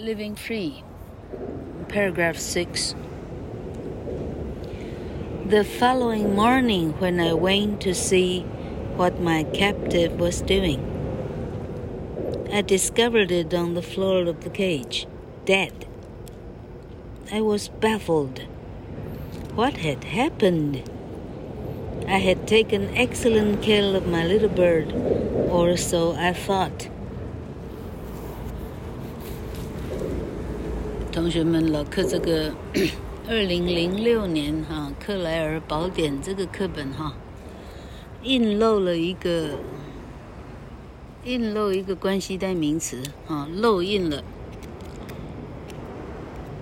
Living Free, paragraph 6. The following morning, when I went to see what my captive was doing, I discovered it on the floor of the cage, dead. I was baffled. What had happened? I had taken excellent care of my little bird, or so I thought. 同学们，老克这个 二零零六年哈克莱尔宝典这个课本哈，印漏了一个印漏一个关系代名词啊，漏印了。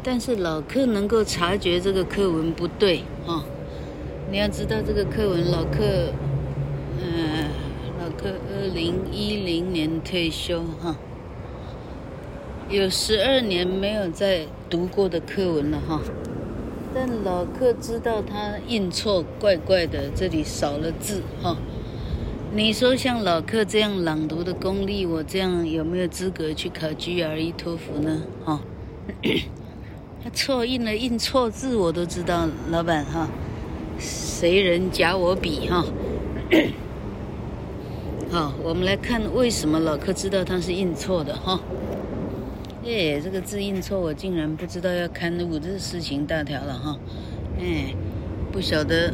但是老克能够察觉这个课文不对哈。你要知道这个课文，老克，嗯，老克二零一零年退休哈，有十二年没有再读过的课文了哈。但老客知道他印错，怪怪的，这里少了字哈。你说像老客这样朗读的功力，我这样有没有资格去考 GRE 托福呢？哈，他错印了，印错字我都知道，老板哈。谁人假我笔哈？好，我们来看为什么老客知道他是印错的哈？哎，这个字印错，我竟然不知道要刊物，这是事情大条了哈。哎，不晓得，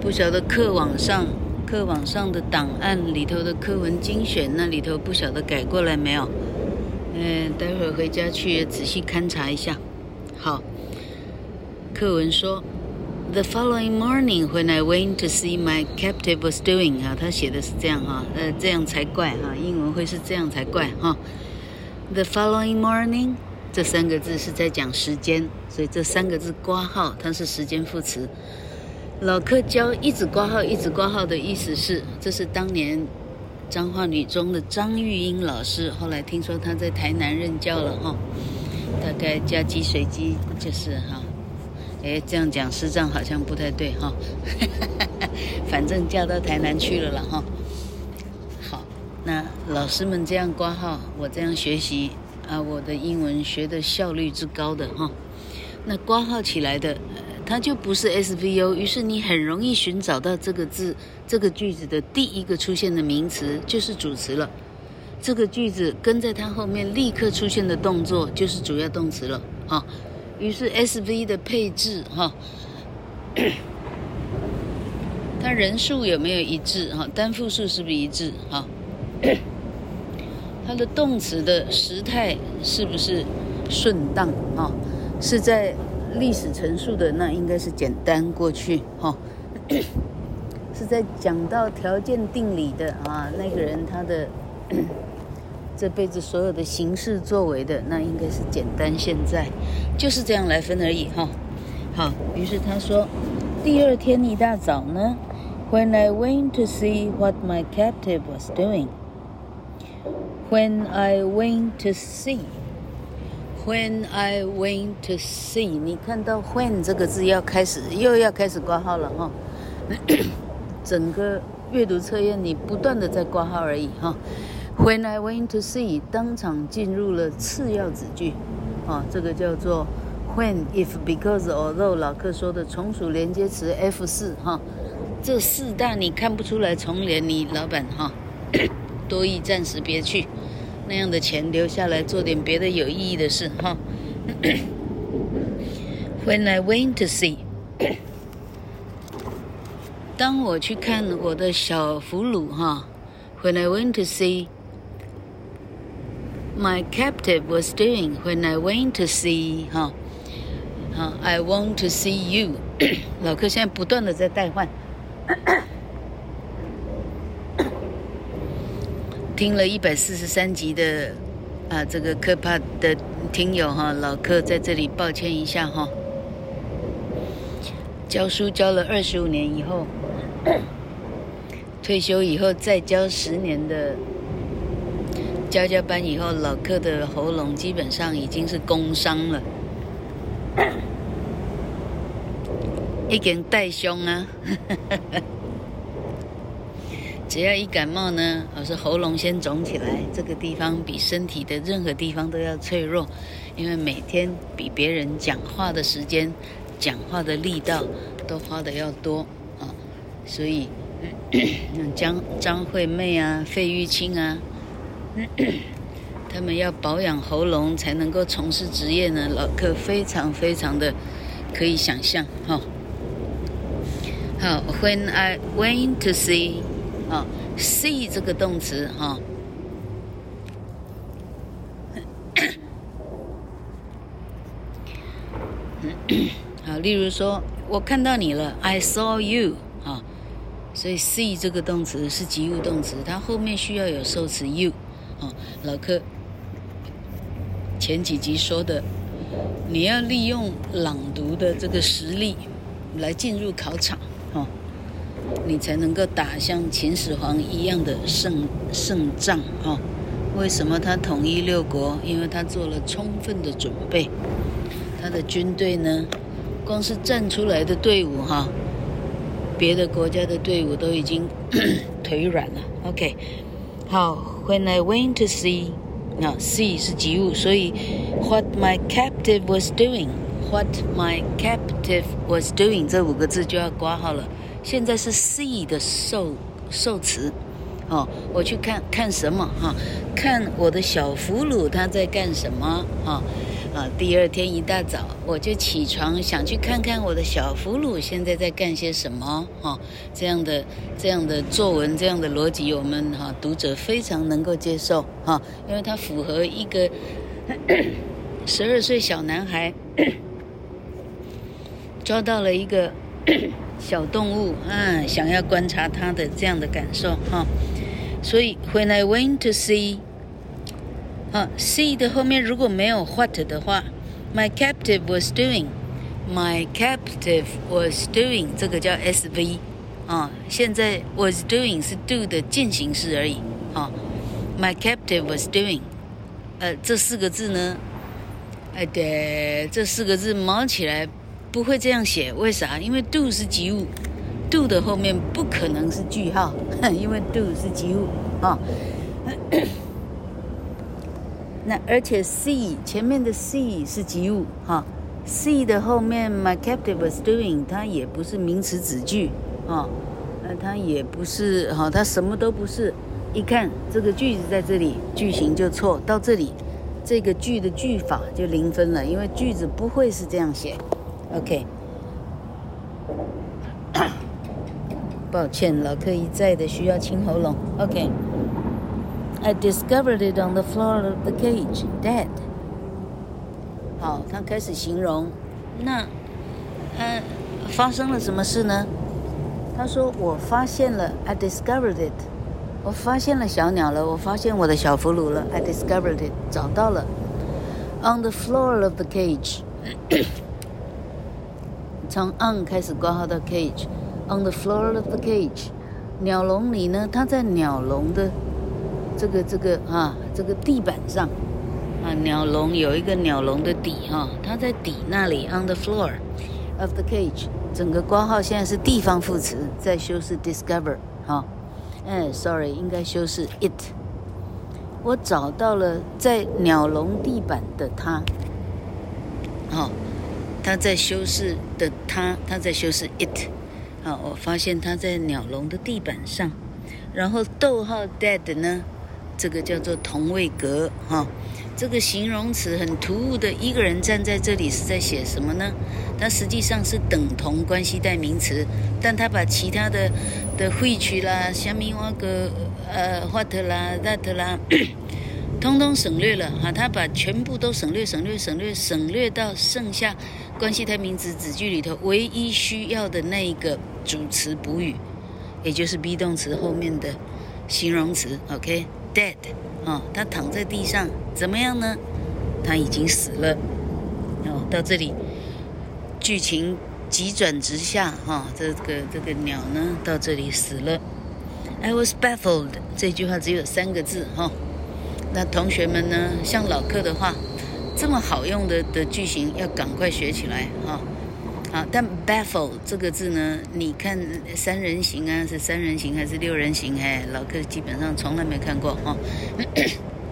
不晓得课网上课网上的档案里头的课文精选那里头不晓得改过来没有？嗯，待会儿回家去仔细勘察一下。好，课文说。The following morning, when I went to see my captive was doing 啊，他写的是这样哈，呃，这样才怪哈，英文会是这样才怪哈。The following morning，这三个字是在讲时间，所以这三个字挂号它是时间副词。老客教一直挂号一直挂号的意思是，这是当年彰化女中的张玉英老师，后来听说她在台南任教了哈，大概加鸡随鸡就是哈。哎，这样讲师长好像不太对哈，反正调到台南去了了哈。那老师们这样挂号，我这样学习啊，我的英文学的效率之高的哈。那挂号起来的，它就不是 SVO，于是你很容易寻找到这个字、这个句子的第一个出现的名词就是主词了。这个句子跟在它后面立刻出现的动作就是主要动词了哈。于是 SV 的配置哈，它人数有没有一致哈？单复数是不是一致哈？它的动词的时态是不是顺当啊？是在历史陈述的，那应该是简单过去哈。是在讲到条件定理的啊，那个人他的。这辈子所有的行事作为的，那应该是简单现在，就是这样来分而已哈。好，于是他说，第二天一大早呢，When I went to see what my captive was doing When I went to see, When I went to see，你看到 when 这个字要开始又要开始挂号了哈。整个阅读测验你不断的在挂号而已哈。When I went to see，当场进入了次要子句，啊，这个叫做 when if because although 老客说的从属连接词 F 四哈，这四大你看不出来重连你老板哈。多益暂时别去，那样的钱留下来做点别的有意义的事哈。When I went to see，当我去看我的小俘虏哈，When I went to see。My captive was doing when I went to see 哈，好，I want to see you。老克现在不断的在代换，听了一百四十三集的啊，这个可怕的听友哈，老客在这里抱歉一下哈。教书教了二十五年以后，退休以后再教十年的。教教班以后，老客的喉咙基本上已经是工伤了，已经带凶啊！只要一感冒呢，老是喉咙先肿起来，这个地方比身体的任何地方都要脆弱，因为每天比别人讲话的时间、讲话的力道都花的要多啊，所以 张张惠妹啊、费玉清啊。他们要保养喉咙才能够从事职业呢，老客非常非常的可以想象哈。好，When I went to see，啊，see 这个动词哈。好，例如说我看到你了，I saw you，啊，所以 see 这个动词是及物动词，它后面需要有受词 you，啊，老客。前几集说的，你要利用朗读的这个实力来进入考场，哦，你才能够打像秦始皇一样的胜胜仗，哦。为什么他统一六国？因为他做了充分的准备。他的军队呢，光是站出来的队伍，哈，别的国家的队伍都已经 腿软了。OK，好，When I went to see。那 see 是及物，所以 what my captive was doing，what my captive was doing 这五个字就要括号了。现在是 C 的受受词，哦，我去看看什么哈？看我的小俘虏他在干什么哈？啊，第二天一大早我就起床，想去看看我的小俘虏现在在干些什么哈？这样的这样的作文，这样的逻辑，我们哈读者非常能够接受哈，因为它符合一个 十二岁小男孩 抓到了一个小动物啊，想要观察它的这样的感受哈。所以，When I went to see。啊，see 的后面如果没有 what 的话，my captive was doing，my captive was doing，这个叫 SV，啊，现在 was doing 是 do 的进行式而已，啊，my captive was doing，呃，这四个字呢，哎对，这四个字毛起来不会这样写，为啥？因为 do 是及物，do 的后面不可能是句号，因为 do 是及物，啊。那而且 see 前面的 see 是及物哈，see 的后面 my captive was doing 它也不是名词子句啊，那它也不是哈，它什么都不是。一看这个句子在这里，句型就错，到这里这个句的句法就零分了，因为句子不会是这样写。OK，抱歉，老客一再的需要清喉咙。OK。I discovered it on the floor of the cage, dead. 好，他开始形容，那，呃，发生了什么事呢？他说：“我发现了，I discovered it。我发现了小鸟了，我发现我的小俘虏了，I discovered it，找到了。On the floor of the cage， 从 on 开始括号到 cage，on the floor of the cage，鸟笼里呢，它在鸟笼的。”这个这个啊，这个地板上啊，鸟笼有一个鸟笼的底哈、它在底那里，on the floor of the cage。整个括号现在是地方副词，在修饰 discover 哈，哎，sorry，应该修饰 it。我找到了在鸟笼地板的它，好、它在修饰的它，它在修饰 it。好，我发现它在鸟笼的地板上，然后逗号 dead 呢？这个叫做同位格哈，这个形容词很突兀的一个人站在这里是在写什么呢？它实际上是等同关系代名词，但他把其他的的 which 啦、虾米哇个呃 what 啦、that 啦，通通省略了哈，他把全部都省略、省略、省略、省略到剩下关系代名词子句里头唯一需要的那一个主词补语，也就是 be 动词后面的形容词，OK。Dead，哦，他躺在地上，怎么样呢？他已经死了。哦，到这里，剧情急转直下，哈、这个这个鸟呢，到这里死了。I was baffled，这句话只有三个字，哈、那同学们呢，像老课的话，这么好用的的句型要赶快学起来，哈、哦。好，但 baffle 这个字呢，你看三人行啊，是三人行还是六人行？哎，老客基本上从来没看过哈。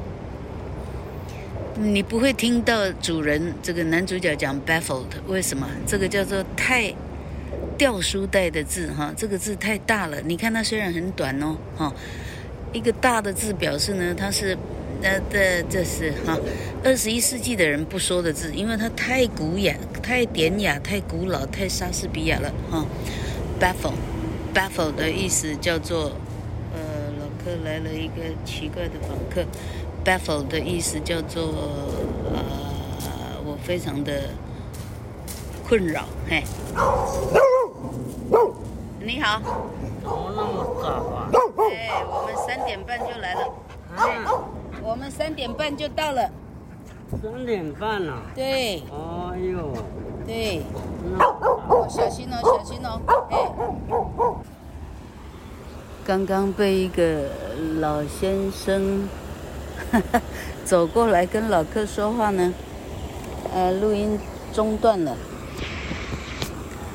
你不会听到主人这个男主角讲 baffled，为什么？这个叫做太掉书袋的字哈，这个字太大了。你看它虽然很短哦，哈，一个大的字表示呢，它是。那这这是哈，二十一世纪的人不说的字，因为它太古雅、太典雅、太古老、太莎士比亚了哈。Baffle，baffle 的意思叫做，呃，老客来了一个奇怪的访客。Baffle 的意思叫做，呃，我非常的困扰，嘿。你好。怎么那么早啊？哎，我们三点半就来了。啊。我们三点半就到了。三点半了。对。哎呦。对。哦，小心哦，小心哦。哎。刚刚被一个老先生走过来跟老客说话呢，呃，录音中断了。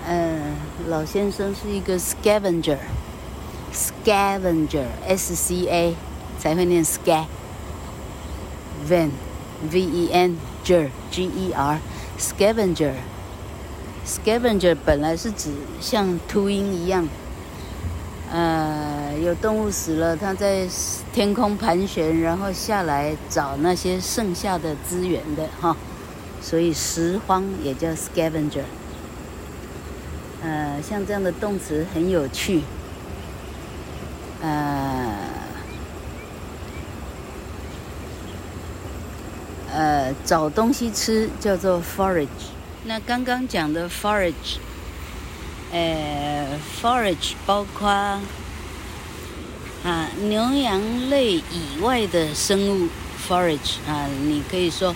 嗯、呃，老先生是一个 scavenger，scavenger，S C A 才会念 sca。Ven, V-E-N-Ger, G-E-R, scavenger，scavenger 本来是指像秃鹰一样，呃，有动物死了，它在天空盘旋，然后下来找那些剩下的资源的哈，所以拾荒也叫 scavenger。呃，像这样的动词很有趣，呃。呃，找东西吃叫做 forage。那刚刚讲的 forage，呃，forage 包括啊牛羊类以外的生物 forage 啊，你可以说，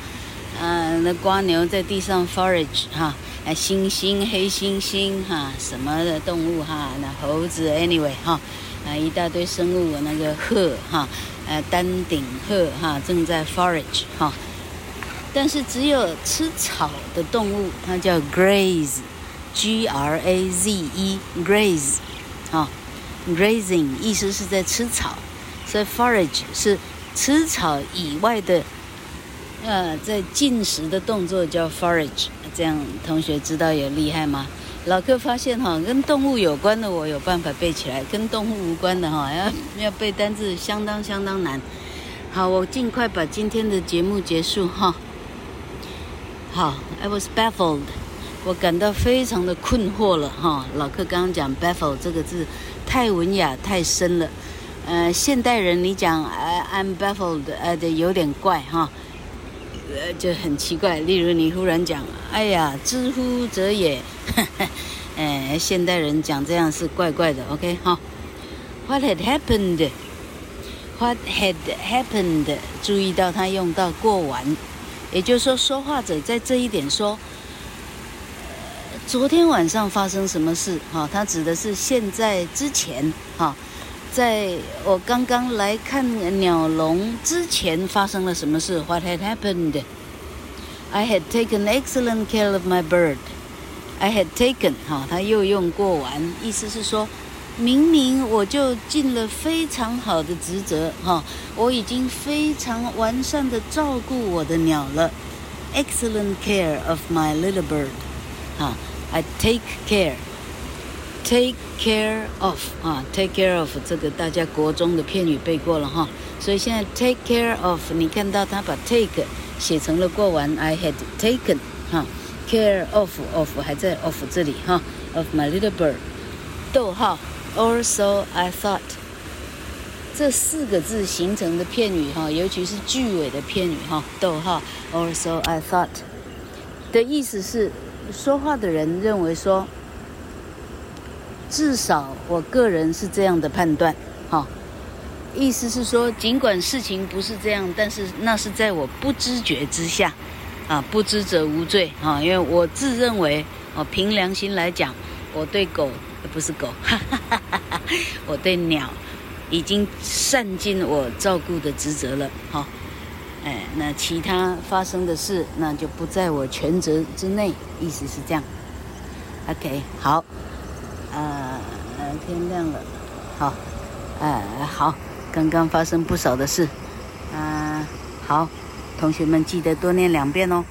啊，那瓜牛在地上 forage 哈，啊，猩猩、黑猩猩哈，什么的动物哈，那猴子 anyway 哈，啊，一大堆生物，那个鹤哈，呃，丹顶鹤哈，正在 forage 哈。但是只有吃草的动物，它叫 graze，G-R-A-Z-E，graze，啊，grazing 意思是在吃草，所以 forage 是吃草以外的，呃，在进食的动作叫 forage。这样同学知道有厉害吗？老客发现哈，跟动物有关的我有办法背起来，跟动物无关的哈，要 要背单字相当相当难。好，我尽快把今天的节目结束哈。好，I was baffled，我感到非常的困惑了哈。老客刚刚讲 baffled 这个字太文雅太深了，呃，现代人你讲 I'm baffled，呃，有点怪哈，呃，就很奇怪。例如你忽然讲，哎呀，之乎者也，呃，现代人讲这样是怪怪的。OK 哈，What had happened？What had happened？注意到他用到过完。也就是说，说话者在这一点说，昨天晚上发生什么事？哈，他指的是现在之前，哈，在我刚刚来看鸟笼之前发生了什么事？What had happened? I had taken excellent care of my bird. I had taken，哈，他又用过完，意思是说。明明我就尽了非常好的职责，哈，我已经非常完善的照顾我的鸟了，excellent care of my little bird，哈，I take care，take care of，啊，take care of 这个大家国中的片语背过了哈，所以现在 take care of，你看到他把 take 写成了过完，I had taken，哈，care of，of 还在 of 这里哈，of my little bird，逗号。Or so I thought，这四个字形成的片语哈，尤其是句尾的片语哈，逗号。Or so I thought，的意思是，说话的人认为说，至少我个人是这样的判断哈。意思是说，尽管事情不是这样，但是那是在我不知觉之下，啊，不知者无罪啊，因为我自认为，我凭良心来讲，我对狗。不是狗，哈哈哈哈！我对鸟已经善尽我照顾的职责了，哈、哦，哎，那其他发生的事，那就不在我全责之内，意思是这样。OK，好，呃，天亮了，好，呃，好，刚刚发生不少的事，啊、好，同学们记得多念两遍哦。